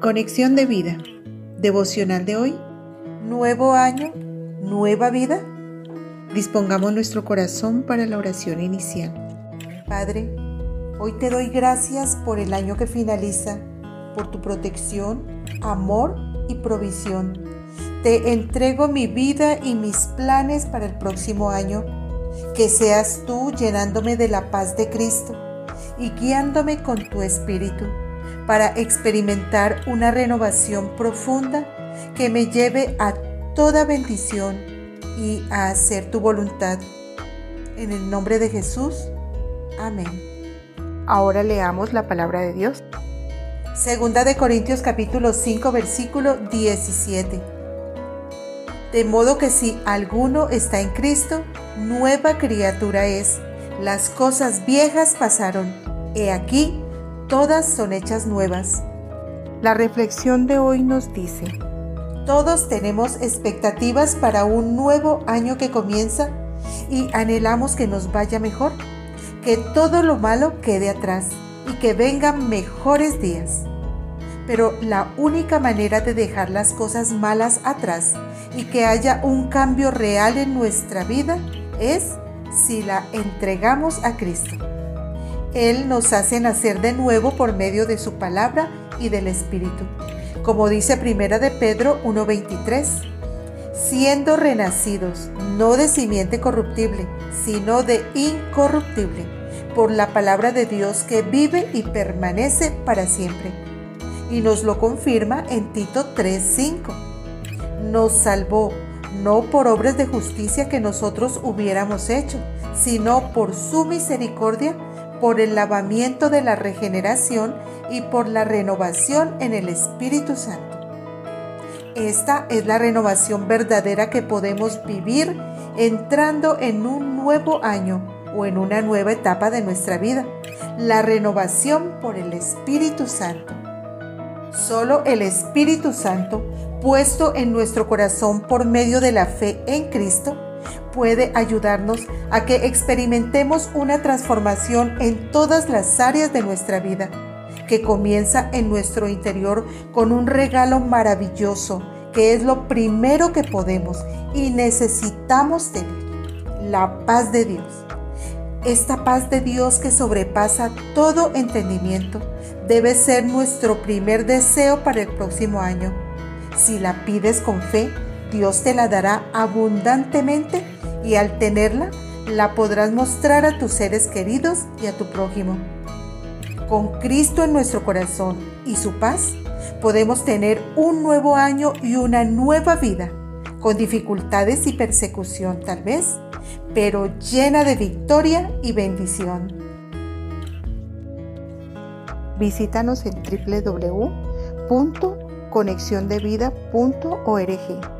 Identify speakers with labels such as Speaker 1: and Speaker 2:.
Speaker 1: Conexión de vida. Devocional de hoy. Nuevo año, nueva vida. Dispongamos nuestro corazón para la oración inicial. Padre, hoy te doy gracias por el año que finaliza, por tu protección, amor y provisión. Te entrego mi vida y mis planes para el próximo año. Que seas tú llenándome de la paz de Cristo y guiándome con tu espíritu para experimentar una renovación profunda que me lleve a toda bendición y a hacer tu voluntad. En el nombre de Jesús. Amén. Ahora leamos la palabra de Dios. Segunda de Corintios capítulo 5 versículo 17. De modo que si alguno está en Cristo, nueva criatura es. Las cosas viejas pasaron. He aquí, todas son hechas nuevas. La reflexión de hoy nos dice, todos tenemos expectativas para un nuevo año que comienza y anhelamos que nos vaya mejor, que todo lo malo quede atrás y que vengan mejores días. Pero la única manera de dejar las cosas malas atrás y que haya un cambio real en nuestra vida es si la entregamos a Cristo. Él nos hace nacer de nuevo por medio de su palabra y del Espíritu. Como dice Primera de Pedro 1:23, siendo renacidos no de simiente corruptible, sino de incorruptible, por la palabra de Dios que vive y permanece para siempre. Y nos lo confirma en Tito 3:5. Nos salvó no por obras de justicia que nosotros hubiéramos hecho, sino por su misericordia por el lavamiento de la regeneración y por la renovación en el Espíritu Santo. Esta es la renovación verdadera que podemos vivir entrando en un nuevo año o en una nueva etapa de nuestra vida. La renovación por el Espíritu Santo. Solo el Espíritu Santo, puesto en nuestro corazón por medio de la fe en Cristo, puede ayudarnos a que experimentemos una transformación en todas las áreas de nuestra vida, que comienza en nuestro interior con un regalo maravilloso, que es lo primero que podemos y necesitamos tener, la paz de Dios. Esta paz de Dios que sobrepasa todo entendimiento debe ser nuestro primer deseo para el próximo año. Si la pides con fe, Dios te la dará abundantemente y al tenerla la podrás mostrar a tus seres queridos y a tu prójimo. Con Cristo en nuestro corazón y su paz, podemos tener un nuevo año y una nueva vida, con dificultades y persecución tal vez, pero llena de victoria y bendición. Visítanos en www.conexiondevida.org.